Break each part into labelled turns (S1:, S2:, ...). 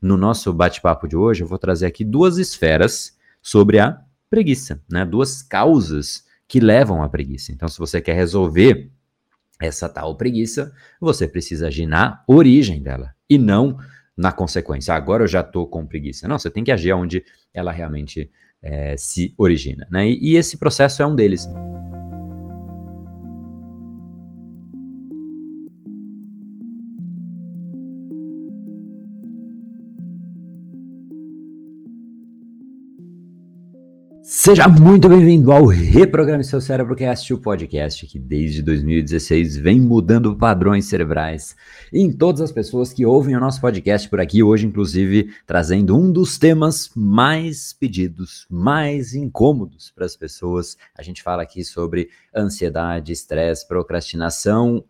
S1: no nosso bate-papo de hoje, eu vou trazer aqui duas esferas sobre a preguiça, né? Duas causas que levam à preguiça. Então, se você quer resolver essa tal preguiça, você precisa agir na origem dela e não na consequência. Agora eu já estou com preguiça. Não, você tem que agir onde ela realmente é, se origina. Né? E, e esse processo é um deles. Seja muito bem-vindo ao Reprograme Seu Cérebro Cast, o podcast que desde 2016 vem mudando padrões cerebrais em todas as pessoas que ouvem o nosso podcast por aqui, hoje inclusive trazendo um dos temas mais pedidos, mais incômodos para as pessoas. A gente fala aqui sobre ansiedade, estresse, procrastinação,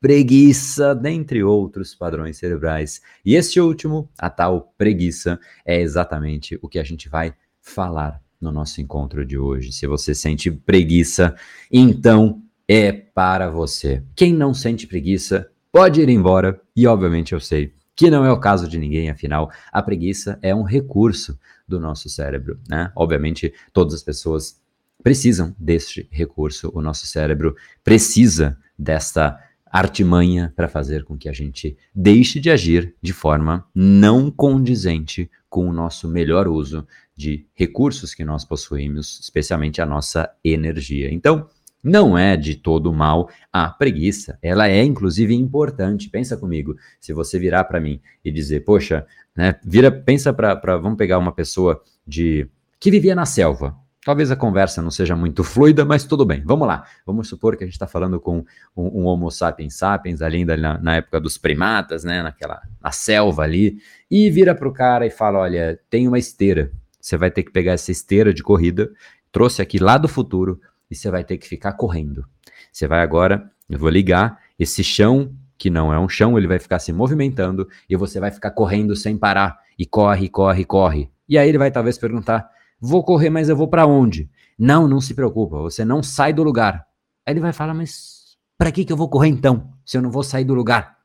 S1: preguiça, dentre outros padrões cerebrais. E este último, a tal preguiça, é exatamente o que a gente vai falar no nosso encontro de hoje. Se você sente preguiça, então é para você. Quem não sente preguiça, pode ir embora, e obviamente eu sei que não é o caso de ninguém, afinal, a preguiça é um recurso do nosso cérebro, né? Obviamente, todas as pessoas precisam deste recurso, o nosso cérebro precisa desta artimanha para fazer com que a gente deixe de agir de forma não condizente com o nosso melhor uso de recursos que nós possuímos, especialmente a nossa energia. Então, não é de todo mal a preguiça. Ela é, inclusive, importante. Pensa comigo. Se você virar para mim e dizer, poxa, né, vira, pensa para, vamos pegar uma pessoa de que vivia na selva. Talvez a conversa não seja muito fluida, mas tudo bem. Vamos lá. Vamos supor que a gente está falando com um, um, Homo sapiens sapiens, ali na, na, época dos primatas, né, naquela na selva ali, e vira para o cara e fala: olha, tem uma esteira. Você vai ter que pegar essa esteira de corrida, trouxe aqui lá do futuro, e você vai ter que ficar correndo. Você vai agora, eu vou ligar esse chão, que não é um chão, ele vai ficar se movimentando, e você vai ficar correndo sem parar. E corre, corre, corre. E aí ele vai talvez perguntar: vou correr, mas eu vou para onde? Não, não se preocupa, você não sai do lugar. Aí ele vai falar: mas para que, que eu vou correr então, se eu não vou sair do lugar?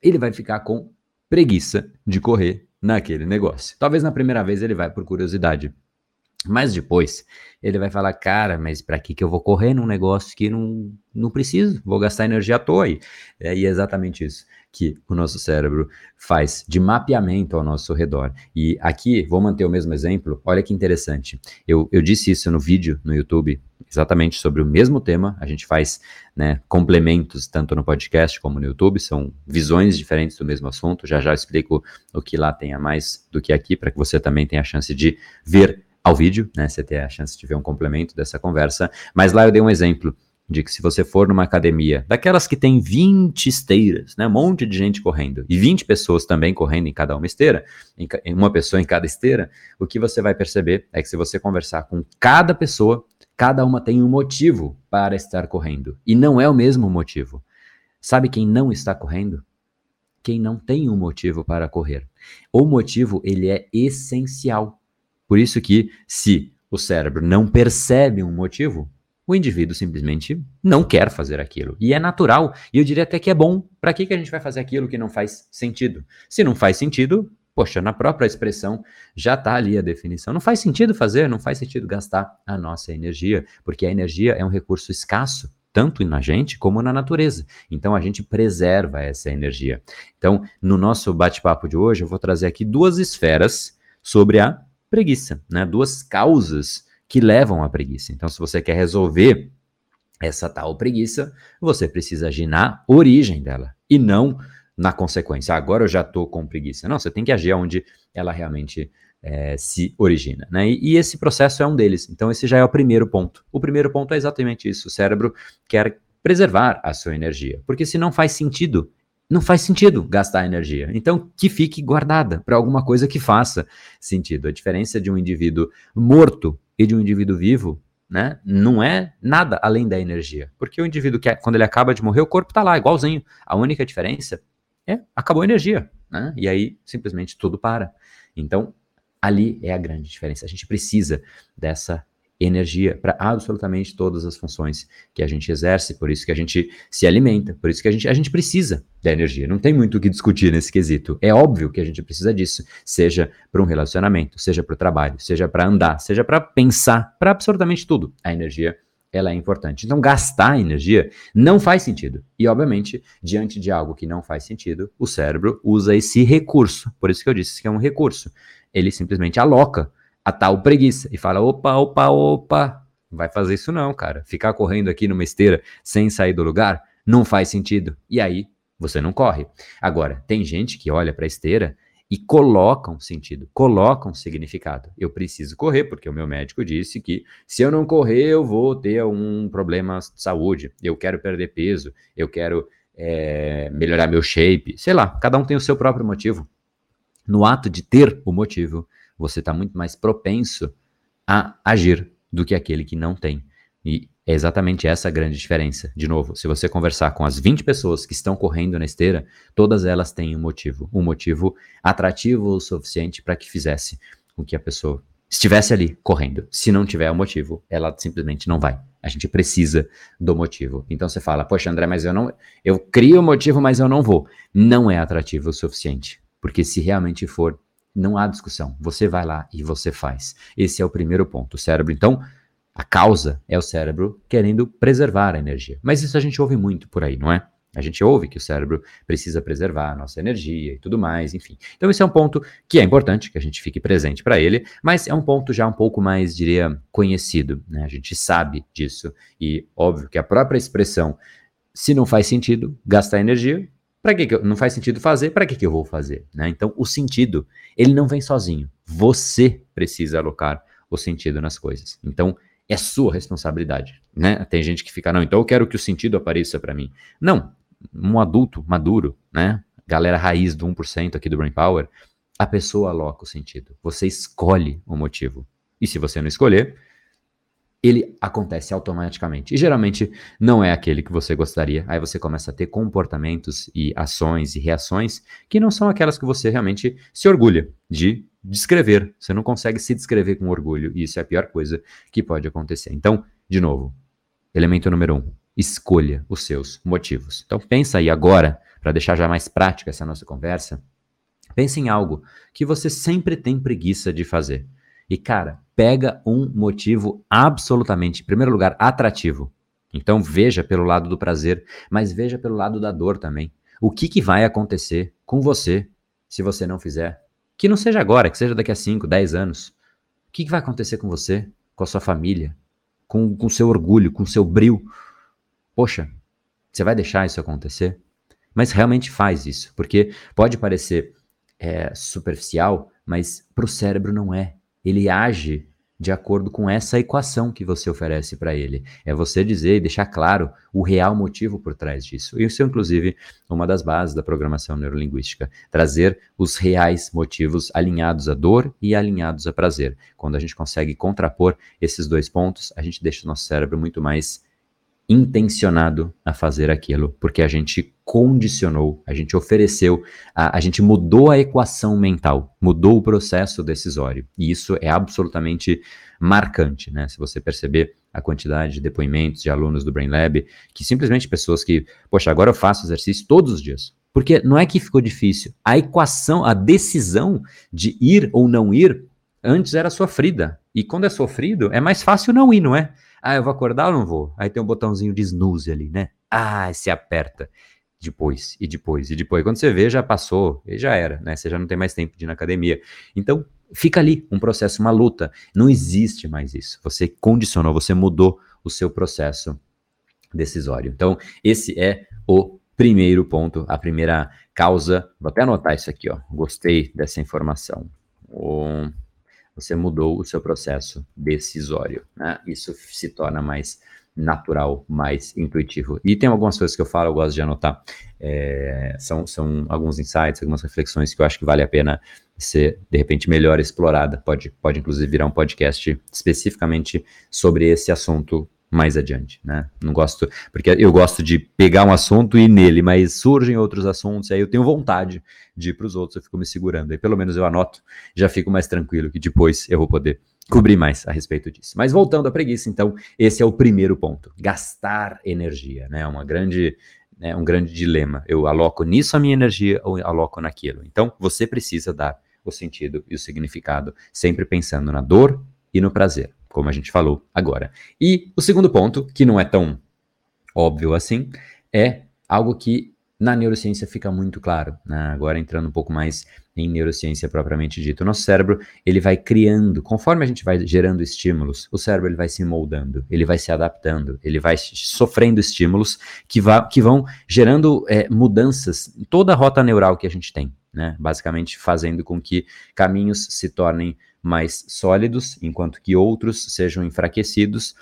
S1: Ele vai ficar com preguiça de correr naquele negócio. Talvez na primeira vez ele vai por curiosidade, mas depois ele vai falar, cara, mas para que que eu vou correr num negócio que não, não preciso? Vou gastar energia à toa aí. É, e é exatamente isso que o nosso cérebro faz de mapeamento ao nosso redor. E aqui, vou manter o mesmo exemplo, olha que interessante. Eu, eu disse isso no vídeo no YouTube, exatamente sobre o mesmo tema. A gente faz né, complementos tanto no podcast como no YouTube, são visões diferentes do mesmo assunto. Já já explico o que lá tem a mais do que aqui, para que você também tenha a chance de ver ao vídeo, né? Você ter a chance de ver um complemento dessa conversa. Mas lá eu dei um exemplo de que se você for numa academia, daquelas que tem 20 esteiras, né, um monte de gente correndo, e 20 pessoas também correndo em cada uma esteira, em, uma pessoa em cada esteira, o que você vai perceber é que se você conversar com cada pessoa, cada uma tem um motivo para estar correndo, e não é o mesmo motivo. Sabe quem não está correndo? Quem não tem um motivo para correr. O motivo, ele é essencial. Por isso que se o cérebro não percebe um motivo, o indivíduo simplesmente não quer fazer aquilo. E é natural, e eu diria até que é bom. Para que, que a gente vai fazer aquilo que não faz sentido? Se não faz sentido, poxa, na própria expressão já está ali a definição. Não faz sentido fazer, não faz sentido gastar a nossa energia, porque a energia é um recurso escasso tanto na gente como na natureza. Então a gente preserva essa energia. Então, no nosso bate-papo de hoje, eu vou trazer aqui duas esferas sobre a preguiça, né? Duas causas que levam à preguiça. Então, se você quer resolver essa tal preguiça, você precisa agir na origem dela e não na consequência. Agora eu já estou com preguiça. Não, você tem que agir onde ela realmente é, se origina. Né? E, e, esse processo é um deles. Então, esse já é o primeiro ponto. O primeiro ponto é exatamente isso: o cérebro quer preservar a sua energia, porque se não faz sentido. Não faz sentido gastar energia. Então, que fique guardada para alguma coisa que faça sentido. A diferença de um indivíduo morto e de um indivíduo vivo, né, não é nada além da energia. Porque o indivíduo, que quando ele acaba de morrer, o corpo está lá, igualzinho. A única diferença é acabou a energia. Né? E aí simplesmente tudo para. Então, ali é a grande diferença. A gente precisa dessa energia para absolutamente todas as funções que a gente exerce, por isso que a gente se alimenta, por isso que a gente, a gente precisa da energia. Não tem muito o que discutir nesse quesito. É óbvio que a gente precisa disso, seja para um relacionamento, seja para o trabalho, seja para andar, seja para pensar, para absolutamente tudo. A energia ela é importante. Então, gastar energia não faz sentido. E, obviamente, diante de algo que não faz sentido, o cérebro usa esse recurso. Por isso que eu disse que é um recurso. Ele simplesmente aloca a tal preguiça e fala: opa, opa, opa, não vai fazer isso não, cara. Ficar correndo aqui numa esteira sem sair do lugar não faz sentido. E aí você não corre. Agora, tem gente que olha para a esteira e coloca um sentido, coloca um significado. Eu preciso correr porque o meu médico disse que se eu não correr eu vou ter um problema de saúde. Eu quero perder peso, eu quero é, melhorar meu shape, sei lá. Cada um tem o seu próprio motivo. No ato de ter o motivo, você está muito mais propenso a agir do que aquele que não tem. E é exatamente essa a grande diferença. De novo, se você conversar com as 20 pessoas que estão correndo na esteira, todas elas têm um motivo, um motivo atrativo o suficiente para que fizesse com que a pessoa estivesse ali correndo. Se não tiver o um motivo, ela simplesmente não vai. A gente precisa do motivo. Então você fala, poxa, André, mas eu não, eu crio o motivo, mas eu não vou. Não é atrativo o suficiente, porque se realmente for, não há discussão. Você vai lá e você faz. Esse é o primeiro ponto. O cérebro, então, a causa é o cérebro querendo preservar a energia. Mas isso a gente ouve muito por aí, não é? A gente ouve que o cérebro precisa preservar a nossa energia e tudo mais, enfim. Então, esse é um ponto que é importante que a gente fique presente para ele, mas é um ponto já um pouco mais, diria, conhecido. Né? A gente sabe disso. E óbvio que a própria expressão, se não faz sentido gastar energia, para que, que não faz sentido fazer? Para que, que eu vou fazer? Né? Então, o sentido, ele não vem sozinho. Você precisa alocar o sentido nas coisas. Então, é sua responsabilidade. Né? Tem gente que fica, não, então eu quero que o sentido apareça para mim. Não, um adulto maduro, né? galera raiz do 1% aqui do Brain Power, a pessoa aloca o sentido. Você escolhe o motivo. E se você não escolher, ele acontece automaticamente. E geralmente não é aquele que você gostaria. Aí você começa a ter comportamentos e ações e reações que não são aquelas que você realmente se orgulha de descrever. Você não consegue se descrever com orgulho. E isso é a pior coisa que pode acontecer. Então, de novo, elemento número um: escolha os seus motivos. Então, pensa aí agora, para deixar já mais prática essa nossa conversa. Pense em algo que você sempre tem preguiça de fazer. E, cara, pega um motivo absolutamente, em primeiro lugar, atrativo. Então veja pelo lado do prazer, mas veja pelo lado da dor também. O que, que vai acontecer com você se você não fizer? Que não seja agora, que seja daqui a 5, 10 anos. O que, que vai acontecer com você, com a sua família, com o seu orgulho, com o seu brilho? Poxa, você vai deixar isso acontecer? Mas realmente faz isso, porque pode parecer é, superficial, mas para o cérebro não é ele age de acordo com essa equação que você oferece para ele. É você dizer e deixar claro o real motivo por trás disso. Isso é, inclusive, uma das bases da programação neurolinguística. Trazer os reais motivos alinhados à dor e alinhados a prazer. Quando a gente consegue contrapor esses dois pontos, a gente deixa o nosso cérebro muito mais intencionado a fazer aquilo, porque a gente condicionou, a gente ofereceu, a, a, gente mudou a equação mental, mudou o processo decisório. E isso é absolutamente marcante, né? Se você perceber a quantidade de depoimentos de alunos do Brain Lab, que simplesmente pessoas que, poxa, agora eu faço exercício todos os dias. Porque não é que ficou difícil, a equação, a decisão de ir ou não ir, antes era sofrida. E quando é sofrido, é mais fácil não ir, não é? Ah, eu vou acordar ou não vou? Aí tem um botãozinho de snooze ali, né? Ah, se aperta. Depois, e depois, e depois. Quando você vê, já passou, e já era, né? Você já não tem mais tempo de ir na academia. Então, fica ali um processo, uma luta. Não existe mais isso. Você condicionou, você mudou o seu processo decisório. Então, esse é o primeiro ponto, a primeira causa. Vou até anotar isso aqui, ó. Gostei dessa informação. O você mudou o seu processo decisório. Né? Isso se torna mais natural, mais intuitivo. E tem algumas coisas que eu falo, eu gosto de anotar. É, são, são alguns insights, algumas reflexões que eu acho que vale a pena ser, de repente, melhor explorada. Pode, pode inclusive virar um podcast especificamente sobre esse assunto mais adiante, né? Não gosto, porque eu gosto de pegar um assunto e ir nele, mas surgem outros assuntos, aí eu tenho vontade de ir para os outros, eu fico me segurando, aí pelo menos eu anoto, já fico mais tranquilo que depois eu vou poder cobrir mais a respeito disso. Mas voltando à preguiça, então, esse é o primeiro ponto: gastar energia, né? Uma grande, né, um grande dilema. Eu aloco nisso a minha energia ou aloco naquilo. Então, você precisa dar o sentido e o significado, sempre pensando na dor e no prazer, como a gente falou agora. E o segundo ponto, que não é tão óbvio assim, é algo que na neurociência fica muito claro, né? agora entrando um pouco mais em neurociência propriamente dito. O nosso cérebro, ele vai criando, conforme a gente vai gerando estímulos, o cérebro ele vai se moldando, ele vai se adaptando, ele vai sofrendo estímulos que, vá, que vão gerando é, mudanças em toda a rota neural que a gente tem, né? basicamente fazendo com que caminhos se tornem mais sólidos, enquanto que outros sejam enfraquecidos,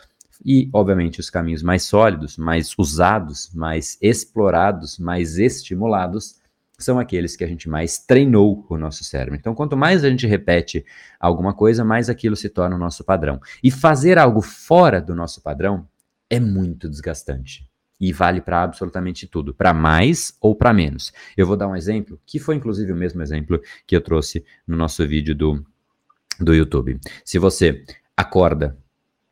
S1: e, obviamente, os caminhos mais sólidos, mais usados, mais explorados, mais estimulados, são aqueles que a gente mais treinou o nosso cérebro. Então, quanto mais a gente repete alguma coisa, mais aquilo se torna o nosso padrão. E fazer algo fora do nosso padrão é muito desgastante. E vale para absolutamente tudo, para mais ou para menos. Eu vou dar um exemplo, que foi inclusive o mesmo exemplo que eu trouxe no nosso vídeo do, do YouTube. Se você acorda,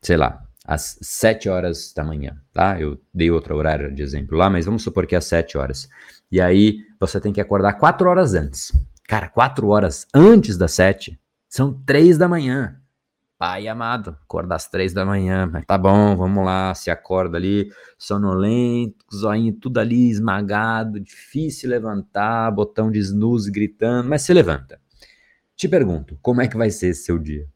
S1: sei lá, às 7 horas da manhã, tá? Eu dei outro horário de exemplo lá, mas vamos supor que é às 7 horas. E aí você tem que acordar 4 horas antes. Cara, 4 horas antes das 7 são 3 da manhã. Pai amado, acordar às 3 da manhã, mas tá bom, vamos lá, se acorda ali, sonolento, zoinho tudo ali esmagado, difícil levantar, botão de snooze gritando, mas se levanta. Te pergunto, como é que vai ser esse seu dia?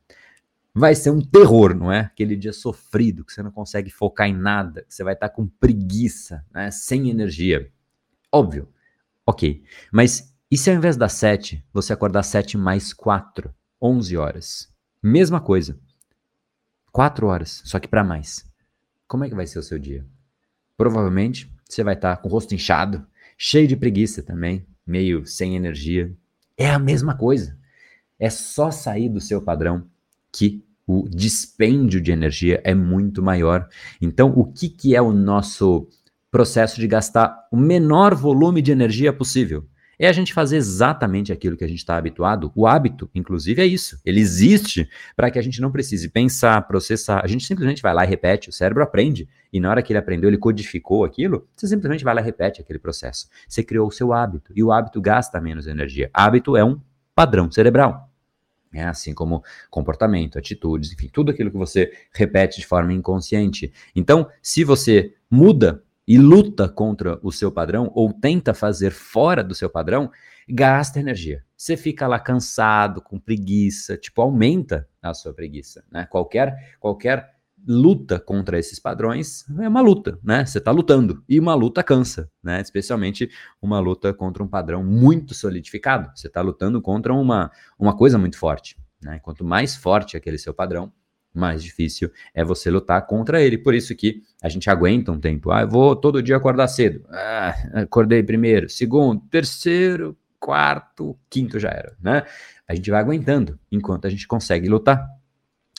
S1: Vai ser um terror, não é? Aquele dia sofrido, que você não consegue focar em nada, que você vai estar com preguiça, né? sem energia. Óbvio. Ok. Mas e se ao invés das 7, você acordar 7 mais 4, 11 horas? Mesma coisa. 4 horas, só que para mais. Como é que vai ser o seu dia? Provavelmente você vai estar com o rosto inchado, cheio de preguiça também, meio sem energia. É a mesma coisa. É só sair do seu padrão que o dispêndio de energia é muito maior. Então, o que, que é o nosso processo de gastar o menor volume de energia possível? É a gente fazer exatamente aquilo que a gente está habituado. O hábito, inclusive, é isso. Ele existe para que a gente não precise pensar, processar. A gente simplesmente vai lá e repete. O cérebro aprende. E na hora que ele aprendeu, ele codificou aquilo. Você simplesmente vai lá e repete aquele processo. Você criou o seu hábito. E o hábito gasta menos energia. Hábito é um padrão cerebral. É assim como comportamento, atitudes, enfim, tudo aquilo que você repete de forma inconsciente. Então, se você muda e luta contra o seu padrão ou tenta fazer fora do seu padrão, gasta energia. Você fica lá cansado, com preguiça, tipo, aumenta a sua preguiça, né? Qualquer qualquer luta contra esses padrões é uma luta, né? Você está lutando e uma luta cansa, né? Especialmente uma luta contra um padrão muito solidificado. Você está lutando contra uma, uma coisa muito forte, né? Quanto mais forte aquele seu padrão, mais difícil é você lutar contra ele. Por isso que a gente aguenta um tempo. Ah, eu vou todo dia acordar cedo. Ah, acordei primeiro, segundo, terceiro, quarto, quinto já era, né? A gente vai aguentando enquanto a gente consegue lutar.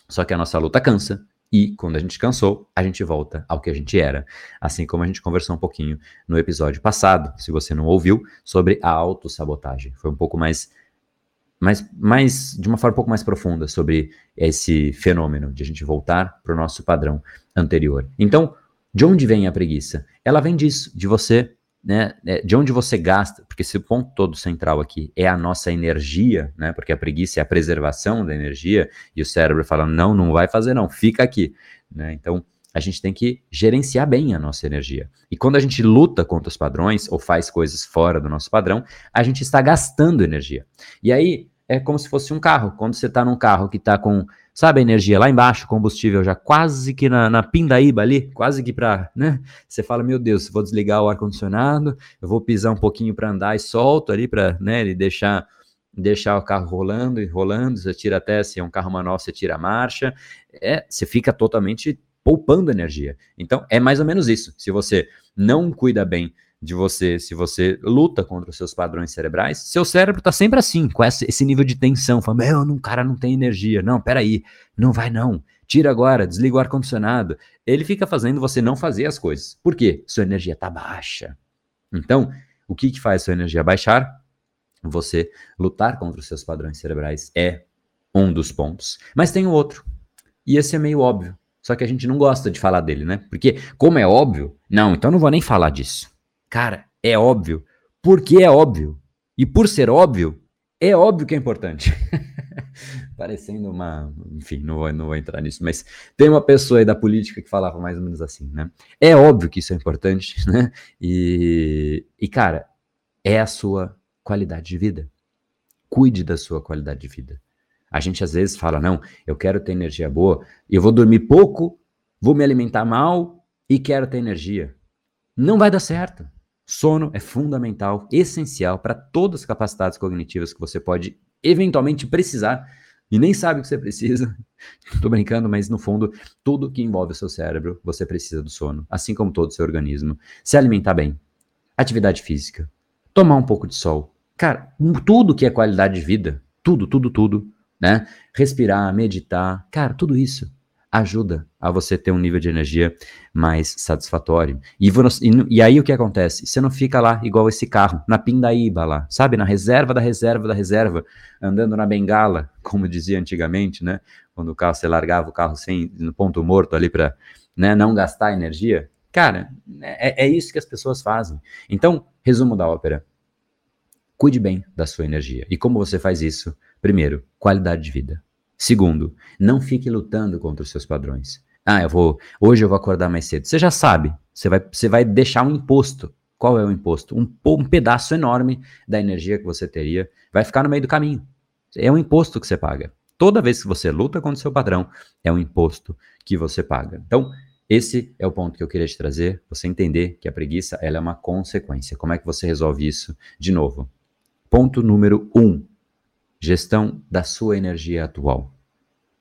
S1: Só que a nossa luta cansa e quando a gente cansou, a gente volta ao que a gente era. Assim como a gente conversou um pouquinho no episódio passado, se você não ouviu, sobre a autossabotagem. Foi um pouco mais, mais, mais de uma forma um pouco mais profunda sobre esse fenômeno de a gente voltar para o nosso padrão anterior. Então, de onde vem a preguiça? Ela vem disso, de você né, é, de onde você gasta, porque esse ponto todo central aqui é a nossa energia, né, porque a preguiça é a preservação da energia, e o cérebro fala, não, não vai fazer não, fica aqui, né, então a gente tem que gerenciar bem a nossa energia. E quando a gente luta contra os padrões, ou faz coisas fora do nosso padrão, a gente está gastando energia. E aí, é como se fosse um carro, quando você está num carro que está com Sabe a energia lá embaixo, combustível já quase que na, na pindaíba ali, quase que para, né? Você fala, meu Deus, vou desligar o ar-condicionado, eu vou pisar um pouquinho para andar e solto ali para, né, ele deixar deixar o carro rolando e rolando, você tira até, se é um carro manual, você tira a marcha, é, você fica totalmente poupando energia. Então, é mais ou menos isso. Se você não cuida bem de você, se você luta contra os seus padrões cerebrais, seu cérebro está sempre assim, com esse nível de tensão, falando, meu, um cara não tem energia, não, peraí, não vai não, tira agora, desliga o ar-condicionado. Ele fica fazendo você não fazer as coisas. Por quê? Sua energia está baixa. Então, o que, que faz sua energia baixar? Você lutar contra os seus padrões cerebrais é um dos pontos. Mas tem o outro. E esse é meio óbvio. Só que a gente não gosta de falar dele, né? Porque, como é óbvio, não, então não vou nem falar disso. Cara, é óbvio. Porque é óbvio. E por ser óbvio, é óbvio que é importante. Parecendo uma. Enfim, não vou, não vou entrar nisso, mas tem uma pessoa aí da política que falava mais ou menos assim, né? É óbvio que isso é importante, né? E, e cara, é a sua qualidade de vida. Cuide da sua qualidade de vida. A gente às vezes fala, não, eu quero ter energia boa, eu vou dormir pouco, vou me alimentar mal e quero ter energia. Não vai dar certo. Sono é fundamental, essencial para todas as capacidades cognitivas que você pode eventualmente precisar e nem sabe o que você precisa. Estou brincando, mas no fundo, tudo que envolve o seu cérebro, você precisa do sono, assim como todo o seu organismo. Se alimentar bem, atividade física, tomar um pouco de sol. Cara, tudo que é qualidade de vida, tudo, tudo, tudo, né? Respirar, meditar, cara, tudo isso ajuda a você ter um nível de energia mais satisfatório. E, e, aí o que acontece? Você não fica lá igual esse carro, na pindaíba lá, sabe? Na reserva da reserva da reserva, andando na bengala, como dizia antigamente, né? Quando o carro, você largava o carro sem, no ponto morto ali para né, não gastar energia. Cara, é, é isso que as pessoas fazem. Então, resumo da ópera. Cuide bem da sua energia. E como você faz isso? Primeiro, qualidade de vida. Segundo, não fique lutando contra os seus padrões. Ah, eu vou. Hoje eu vou acordar mais cedo. Você já sabe. Você vai, você vai deixar um imposto. Qual é o imposto? Um, um pedaço enorme da energia que você teria vai ficar no meio do caminho. É um imposto que você paga. Toda vez que você luta contra o seu padrão, é um imposto que você paga. Então, esse é o ponto que eu queria te trazer. Você entender que a preguiça ela é uma consequência. Como é que você resolve isso? De novo. Ponto número um: Gestão da sua energia atual.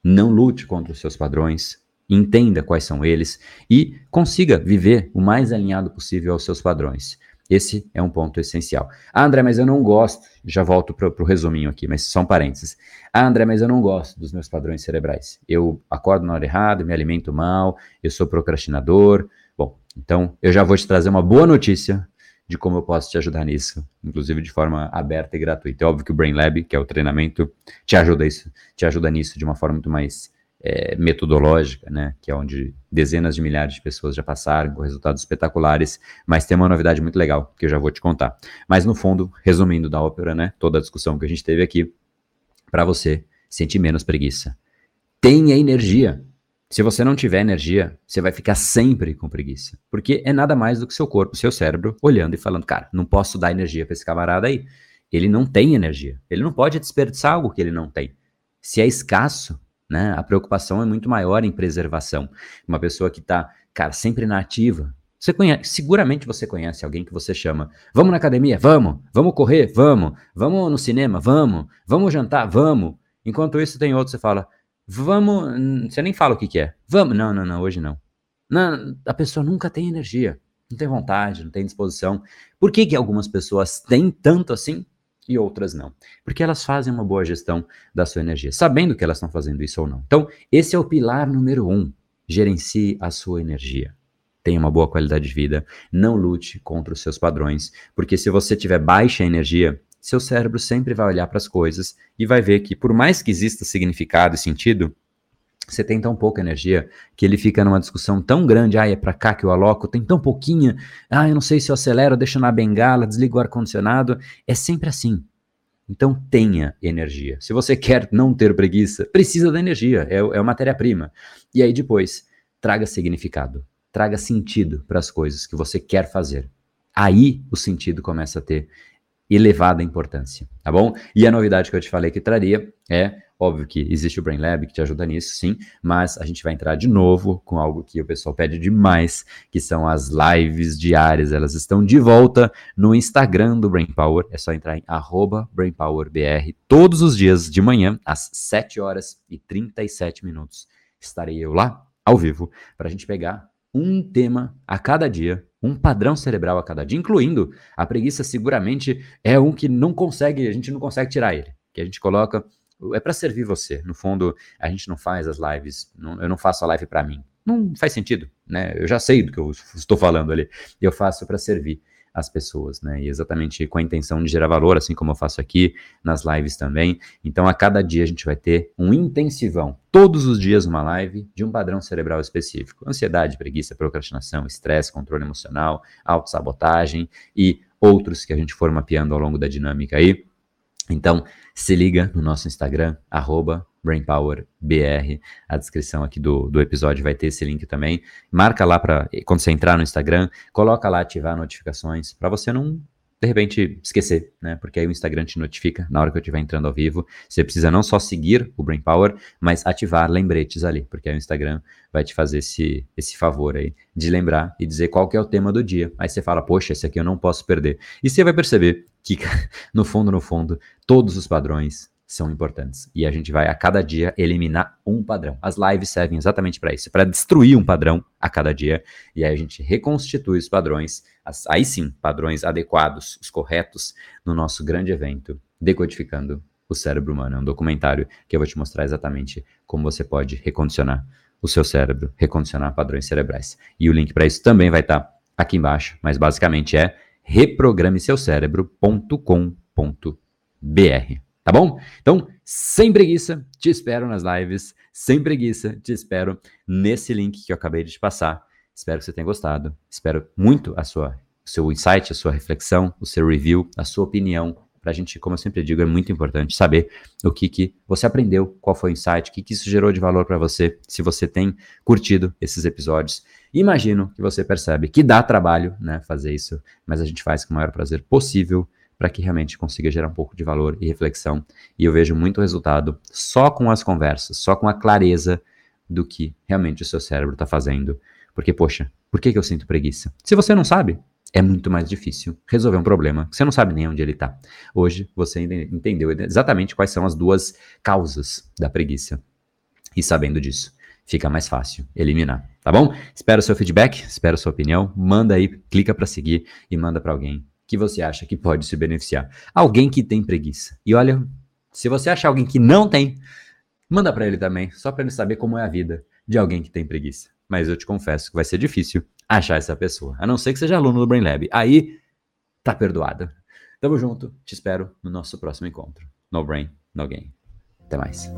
S1: Não lute contra os seus padrões, entenda quais são eles e consiga viver o mais alinhado possível aos seus padrões. Esse é um ponto essencial. Ah, André, mas eu não gosto. Já volto para o resuminho aqui, mas um parênteses. Ah, André, mas eu não gosto dos meus padrões cerebrais. Eu acordo na hora errada, me alimento mal, eu sou procrastinador. Bom, então eu já vou te trazer uma boa notícia de como eu posso te ajudar nisso, inclusive de forma aberta e gratuita. É óbvio que o Brain Lab, que é o treinamento, te ajuda isso, te ajuda nisso de uma forma muito mais é, metodológica, né? Que é onde dezenas de milhares de pessoas já passaram com resultados espetaculares, mas tem uma novidade muito legal que eu já vou te contar. Mas no fundo, resumindo da ópera, né? Toda a discussão que a gente teve aqui, para você sentir menos preguiça. Tenha energia. Se você não tiver energia, você vai ficar sempre com preguiça. Porque é nada mais do que seu corpo, seu cérebro, olhando e falando, cara, não posso dar energia para esse camarada aí. Ele não tem energia. Ele não pode desperdiçar algo que ele não tem. Se é escasso, né, a preocupação é muito maior em preservação. Uma pessoa que está, cara, sempre na ativa. Você conhece, seguramente você conhece alguém que você chama. Vamos na academia? Vamos. Vamos correr? Vamos. Vamos no cinema? Vamos. Vamos jantar? Vamos. Enquanto isso, tem outro, você fala, Vamos. Você nem fala o que, que é. Vamos. Não, não, não, hoje não. não. A pessoa nunca tem energia, não tem vontade, não tem disposição. Por que, que algumas pessoas têm tanto assim e outras não? Porque elas fazem uma boa gestão da sua energia, sabendo que elas estão fazendo isso ou não. Então, esse é o pilar número um. Gerencie a sua energia. Tenha uma boa qualidade de vida. Não lute contra os seus padrões, porque se você tiver baixa energia, seu cérebro sempre vai olhar para as coisas e vai ver que, por mais que exista significado e sentido, você tem tão pouca energia que ele fica numa discussão tão grande, ah, é para cá que eu aloco, tem tão pouquinha, ah, eu não sei se eu acelero, deixo na bengala, desligo o ar-condicionado, é sempre assim. Então tenha energia. Se você quer não ter preguiça, precisa da energia, é, é matéria-prima. E aí depois, traga significado, traga sentido para as coisas que você quer fazer. Aí o sentido começa a ter elevada importância, tá bom? E a novidade que eu te falei que traria é, óbvio que existe o Brain Lab que te ajuda nisso, sim, mas a gente vai entrar de novo com algo que o pessoal pede demais, que são as lives diárias. Elas estão de volta no Instagram do Brain Power. É só entrar em BrainPowerBR todos os dias de manhã, às 7 horas e 37 minutos. Estarei eu lá, ao vivo, para a gente pegar um tema a cada dia um padrão cerebral a cada dia, incluindo a preguiça, seguramente é um que não consegue, a gente não consegue tirar ele, que a gente coloca é para servir você. No fundo, a gente não faz as lives, não, eu não faço a live para mim. Não faz sentido, né? Eu já sei do que eu estou falando ali. Eu faço para servir as pessoas, né? E exatamente com a intenção de gerar valor, assim como eu faço aqui nas lives também. Então, a cada dia a gente vai ter um intensivão, todos os dias uma live de um padrão cerebral específico: ansiedade, preguiça, procrastinação, estresse, controle emocional, autossabotagem e outros que a gente for mapeando ao longo da dinâmica aí. Então, se liga no nosso Instagram, arroba BrainPowerBR. A descrição aqui do, do episódio vai ter esse link também. Marca lá para quando você entrar no Instagram, coloca lá ativar notificações para você não de repente esquecer, né? Porque aí o Instagram te notifica na hora que eu estiver entrando ao vivo. Você precisa não só seguir o Brain Power, mas ativar lembretes ali, porque aí o Instagram vai te fazer esse, esse favor aí de lembrar e dizer qual que é o tema do dia. Aí você fala, poxa, esse aqui eu não posso perder. E você vai perceber que, no fundo, no fundo, todos os padrões são importantes. E a gente vai a cada dia eliminar um padrão. As lives servem exatamente para isso, para destruir um padrão a cada dia. E aí a gente reconstitui os padrões, as, aí sim, padrões adequados, os corretos, no nosso grande evento, Decodificando o Cérebro Humano. É um documentário que eu vou te mostrar exatamente como você pode recondicionar o seu cérebro, recondicionar padrões cerebrais. E o link para isso também vai estar tá aqui embaixo, mas basicamente é reprogrameseucerebro.com.br. Tá bom? Então, sem preguiça, te espero nas lives. Sem preguiça, te espero nesse link que eu acabei de te passar. Espero que você tenha gostado. Espero muito a sua, o seu insight, a sua reflexão, o seu review, a sua opinião. Para a gente, como eu sempre digo, é muito importante saber o que, que você aprendeu, qual foi o insight, o que, que isso gerou de valor para você, se você tem curtido esses episódios. Imagino que você percebe que dá trabalho né, fazer isso, mas a gente faz com o maior prazer possível para que realmente consiga gerar um pouco de valor e reflexão. E eu vejo muito resultado só com as conversas, só com a clareza do que realmente o seu cérebro está fazendo. Porque, poxa, por que, que eu sinto preguiça? Se você não sabe, é muito mais difícil resolver um problema que você não sabe nem onde ele está. Hoje você entendeu exatamente quais são as duas causas da preguiça. E sabendo disso, fica mais fácil eliminar, tá bom? Espero seu feedback, espero sua opinião, manda aí, clica para seguir e manda para alguém que você acha que pode se beneficiar? Alguém que tem preguiça. E olha, se você achar alguém que não tem, manda para ele também, só para ele saber como é a vida de alguém que tem preguiça. Mas eu te confesso que vai ser difícil achar essa pessoa, a não ser que seja aluno do Brain Lab. Aí tá perdoado. Tamo junto, te espero no nosso próximo encontro. No Brain, No Game. Até mais.